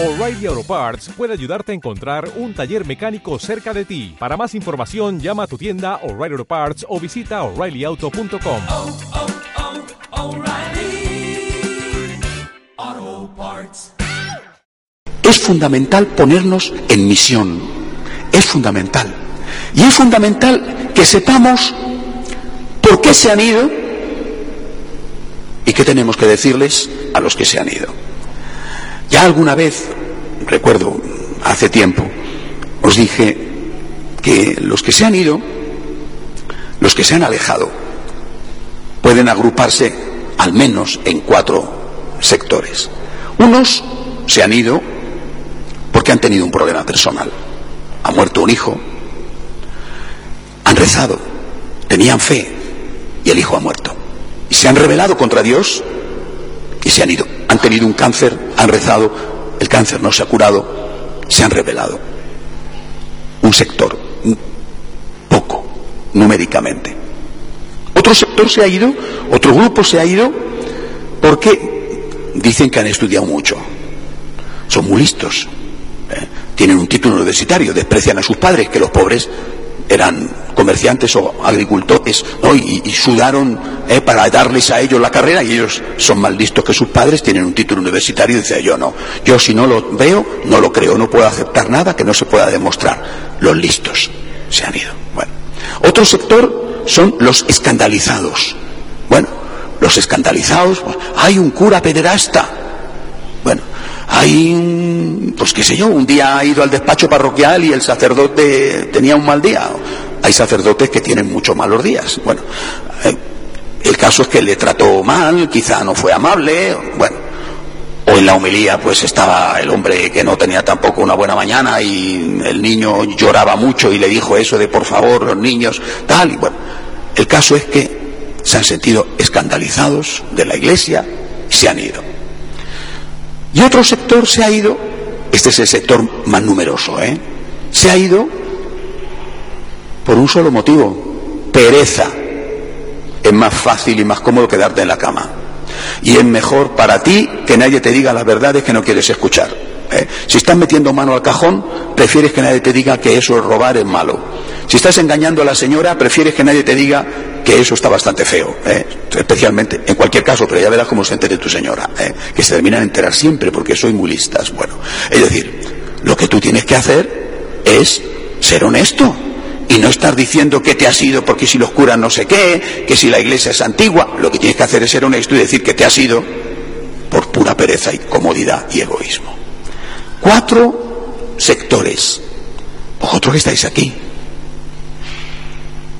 O'Reilly Auto Parts puede ayudarte a encontrar un taller mecánico cerca de ti. Para más información, llama a tu tienda O'Reilly Auto Parts o visita oreillyauto.com. oh, oh, Parts. Es fundamental ponernos en misión. Es fundamental. Y es fundamental que sepamos por qué se han ido y qué tenemos que decirles a los que se han ido. Ya alguna vez, recuerdo, hace tiempo, os dije que los que se han ido, los que se han alejado, pueden agruparse al menos en cuatro sectores. Unos se han ido porque han tenido un problema personal. Ha muerto un hijo, han rezado, tenían fe y el hijo ha muerto. Y se han rebelado contra Dios y se han ido. Han tenido un cáncer, han rezado, el cáncer no se ha curado, se han rebelado. Un sector, poco, numéricamente. Otro sector se ha ido, otro grupo se ha ido porque dicen que han estudiado mucho. Son muy listos. ¿eh? Tienen un título universitario, desprecian a sus padres, que los pobres eran comerciantes o agricultores y, sudaron ¿eh? para darles a ellos la carrera y ellos son más listos que sus padres, tienen un título universitario y dice yo no, yo si no lo veo, no lo creo, no puedo aceptar nada que no se pueda demostrar. Los listos se han ido. Bueno. Otro sector son los escandalizados. Bueno, los escandalizados, pues, hay un cura pederasta. Hay un, pues qué sé yo, un día ha ido al despacho parroquial y el sacerdote tenía un mal día. Hay sacerdotes que tienen muchos malos días. Bueno, eh, el caso es que le trató mal, quizá no fue amable, bueno. O en la homilía pues estaba el hombre que no tenía tampoco una buena mañana y el niño lloraba mucho y le dijo eso de por favor los niños, tal, y bueno. El caso es que se han sentido escandalizados de la iglesia y se han ido. Y otro sector se ha ido, este es el sector más numeroso, ¿eh? se ha ido por un solo motivo, pereza. Es más fácil y más cómodo quedarte en la cama. Y es mejor para ti que nadie te diga las verdades que no quieres escuchar. ¿eh? Si estás metiendo mano al cajón, prefieres que nadie te diga que eso es robar, es malo. Si estás engañando a la señora, prefieres que nadie te diga que eso está bastante feo, ¿eh? especialmente, en cualquier caso, pero ya verás cómo se entere tu señora, ¿eh? que se terminan de enterar siempre porque soy muy listas. Bueno, es decir, lo que tú tienes que hacer es ser honesto y no estar diciendo que te has ido porque si los curas no sé qué, que si la iglesia es antigua, lo que tienes que hacer es ser honesto y decir que te has ido por pura pereza y comodidad y egoísmo. Cuatro sectores. Vosotros que estáis aquí,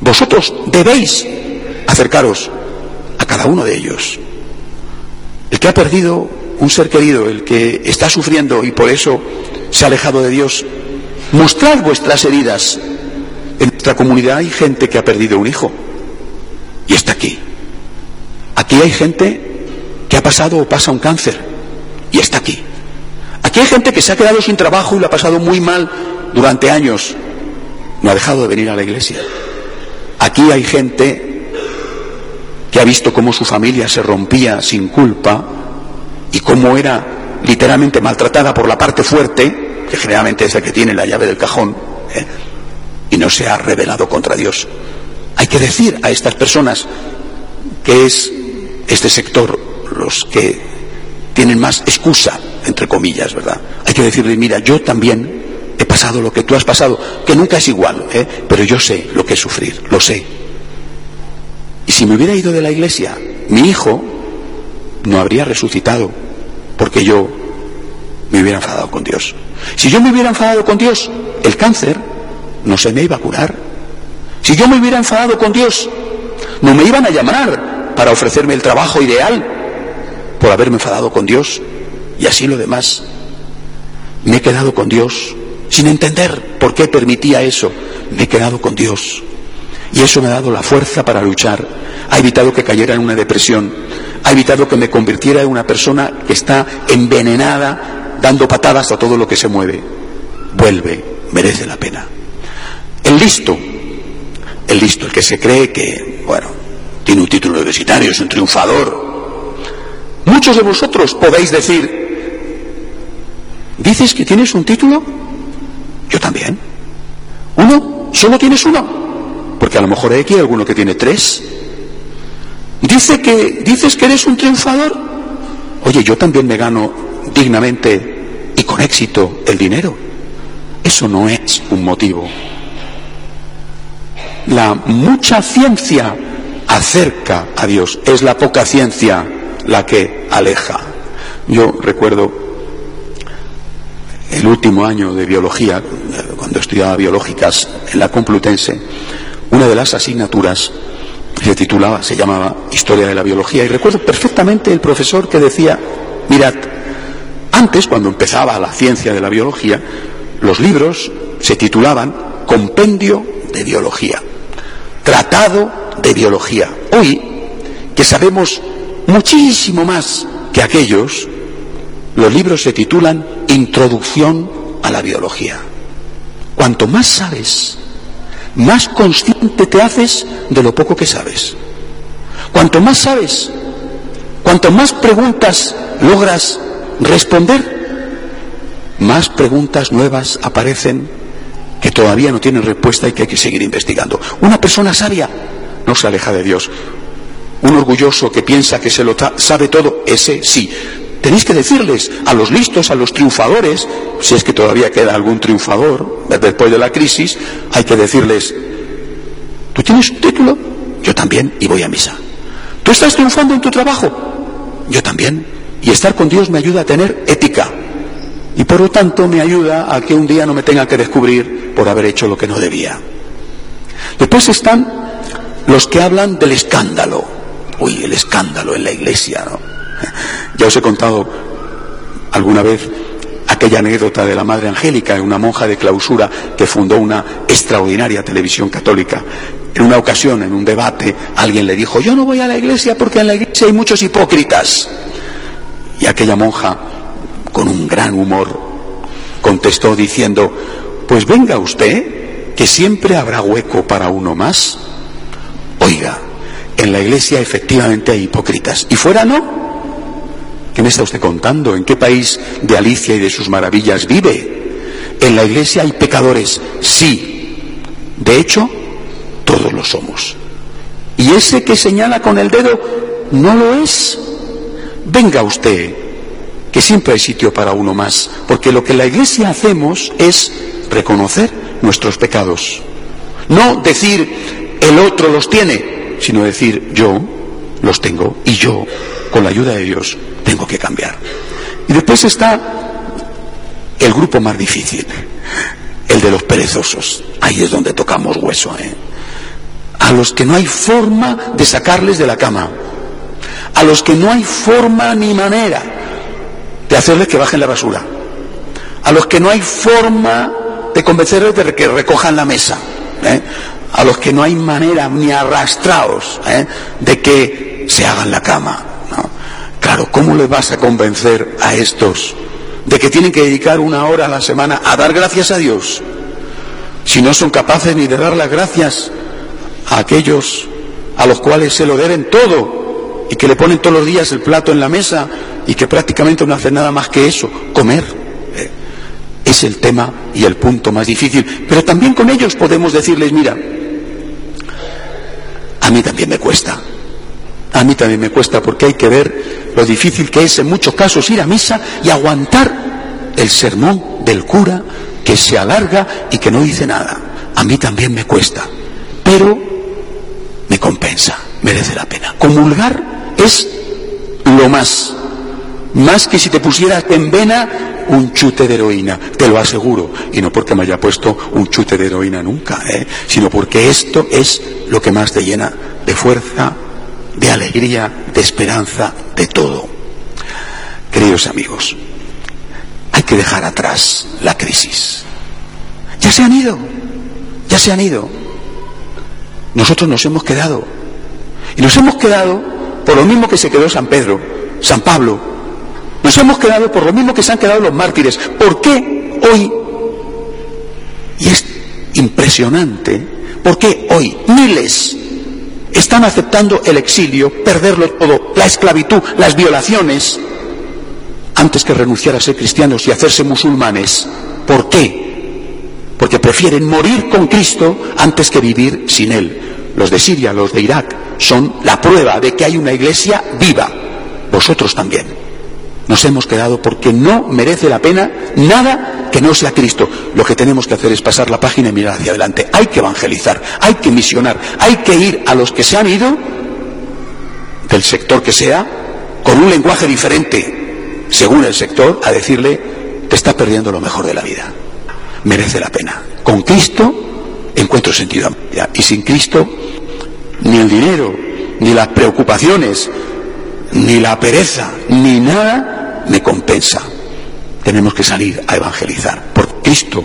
vosotros debéis acercaros a cada uno de ellos. El que ha perdido un ser querido, el que está sufriendo y por eso se ha alejado de Dios, mostrad vuestras heridas. En nuestra comunidad hay gente que ha perdido un hijo y está aquí. Aquí hay gente que ha pasado o pasa un cáncer y está aquí. Aquí hay gente que se ha quedado sin trabajo y lo ha pasado muy mal durante años. No ha dejado de venir a la iglesia. Aquí hay gente que ha visto cómo su familia se rompía sin culpa y cómo era literalmente maltratada por la parte fuerte, que generalmente es la que tiene la llave del cajón, ¿eh? y no se ha rebelado contra Dios. Hay que decir a estas personas que es este sector los que tienen más excusa, entre comillas, ¿verdad? Hay que decirle, mira, yo también he pasado lo que tú has pasado, que nunca es igual, ¿eh? pero yo sé lo que es sufrir, lo sé. Y si me hubiera ido de la iglesia, mi hijo no habría resucitado, porque yo me hubiera enfadado con Dios. Si yo me hubiera enfadado con Dios, el cáncer no se me iba a curar. Si yo me hubiera enfadado con Dios, no me iban a llamar para ofrecerme el trabajo ideal por haberme enfadado con Dios. Y así lo demás. Me he quedado con Dios sin entender por qué permitía eso. Me he quedado con Dios. Y eso me ha dado la fuerza para luchar. Ha evitado que cayera en una depresión. Ha evitado que me convirtiera en una persona que está envenenada, dando patadas a todo lo que se mueve. Vuelve, merece la pena. El listo, el listo, el que se cree que, bueno, tiene un título universitario, es un triunfador. Muchos de vosotros podéis decir, ¿Dices que tienes un título? Yo también. ¿Uno? ¿Solo tienes uno? Porque a lo mejor hay aquí alguno que tiene tres. Dice que, ¿Dices que eres un triunfador? Oye, yo también me gano dignamente y con éxito el dinero. Eso no es un motivo. La mucha ciencia acerca a Dios, es la poca ciencia la que aleja. Yo recuerdo el último año de biología, cuando estudiaba biológicas en la Complutense, una de las asignaturas se titulaba, se llamaba Historia de la Biología, y recuerdo perfectamente el profesor que decía, mirad, antes, cuando empezaba la ciencia de la biología, los libros se titulaban Compendio de Biología, Tratado de Biología. Hoy, que sabemos muchísimo más que aquellos, los libros se titulan Introducción a la Biología. Cuanto más sabes, más consciente te haces de lo poco que sabes. Cuanto más sabes, cuanto más preguntas logras responder, más preguntas nuevas aparecen que todavía no tienen respuesta y que hay que seguir investigando. Una persona sabia no se aleja de Dios. Un orgulloso que piensa que se lo sabe todo, ese sí. Tenéis que decirles a los listos, a los triunfadores, si es que todavía queda algún triunfador después de la crisis, hay que decirles, ¿tú tienes un título? Yo también, y voy a misa. ¿Tú estás triunfando en tu trabajo? Yo también. Y estar con Dios me ayuda a tener ética. Y por lo tanto me ayuda a que un día no me tenga que descubrir por haber hecho lo que no debía. Después están los que hablan del escándalo. Uy, el escándalo en la iglesia, ¿no? Ya os he contado alguna vez aquella anécdota de la Madre Angélica, una monja de clausura que fundó una extraordinaria televisión católica. En una ocasión, en un debate, alguien le dijo, yo no voy a la iglesia porque en la iglesia hay muchos hipócritas. Y aquella monja, con un gran humor, contestó diciendo, pues venga usted, que siempre habrá hueco para uno más. Oiga, en la iglesia efectivamente hay hipócritas. ¿Y fuera no? ¿Qué me está usted contando? ¿En qué país de Alicia y de sus maravillas vive? En la iglesia hay pecadores, sí. De hecho, todos lo somos. Y ese que señala con el dedo no lo es. Venga usted, que siempre hay sitio para uno más, porque lo que la iglesia hacemos es reconocer nuestros pecados. No decir el otro los tiene, sino decir yo los tengo y yo, con la ayuda de Dios, tengo que cambiar. Y después está el grupo más difícil, el de los perezosos. Ahí es donde tocamos hueso. ¿eh? A los que no hay forma de sacarles de la cama. A los que no hay forma ni manera de hacerles que bajen la basura. A los que no hay forma de convencerles de que recojan la mesa. ¿eh? A los que no hay manera ni arrastrados ¿eh? de que se hagan la cama. Claro, ¿cómo le vas a convencer a estos de que tienen que dedicar una hora a la semana a dar gracias a Dios? Si no son capaces ni de dar las gracias a aquellos a los cuales se lo deben todo y que le ponen todos los días el plato en la mesa y que prácticamente no hacen nada más que eso, comer. Eh, es el tema y el punto más difícil. Pero también con ellos podemos decirles, mira, a mí también me cuesta. A mí también me cuesta porque hay que ver lo difícil que es en muchos casos ir a misa y aguantar el sermón del cura que se alarga y que no dice nada. A mí también me cuesta, pero me compensa, merece la pena. Comulgar es lo más, más que si te pusieras en vena un chute de heroína, te lo aseguro, y no porque me haya puesto un chute de heroína nunca, ¿eh? sino porque esto es lo que más te llena de fuerza, de alegría, de esperanza, de todo. Queridos amigos, hay que dejar atrás la crisis. Ya se han ido, ya se han ido. Nosotros nos hemos quedado. Y nos hemos quedado por lo mismo que se quedó San Pedro, San Pablo. Nos hemos quedado por lo mismo que se han quedado los mártires. ¿Por qué hoy? Y es impresionante, ¿por qué hoy miles están aceptando el exilio, perderlo todo, la esclavitud, las violaciones, antes que renunciar a ser cristianos y hacerse musulmanes. ¿Por qué? Porque prefieren morir con Cristo antes que vivir sin Él. Los de Siria, los de Irak, son la prueba de que hay una iglesia viva. Vosotros también. Nos hemos quedado porque no merece la pena nada que no sea Cristo. Lo que tenemos que hacer es pasar la página y mirar hacia adelante. Hay que evangelizar, hay que misionar, hay que ir a los que se han ido, del sector que sea, con un lenguaje diferente, según el sector, a decirle, te estás perdiendo lo mejor de la vida. Merece la pena. Con Cristo encuentro sentido. Y sin Cristo, ni el dinero, ni las preocupaciones, ni la pereza, ni nada me compensa. Tenemos que salir a evangelizar, porque Cristo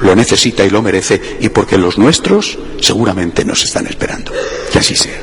lo necesita y lo merece, y porque los nuestros seguramente nos están esperando. Que así sea.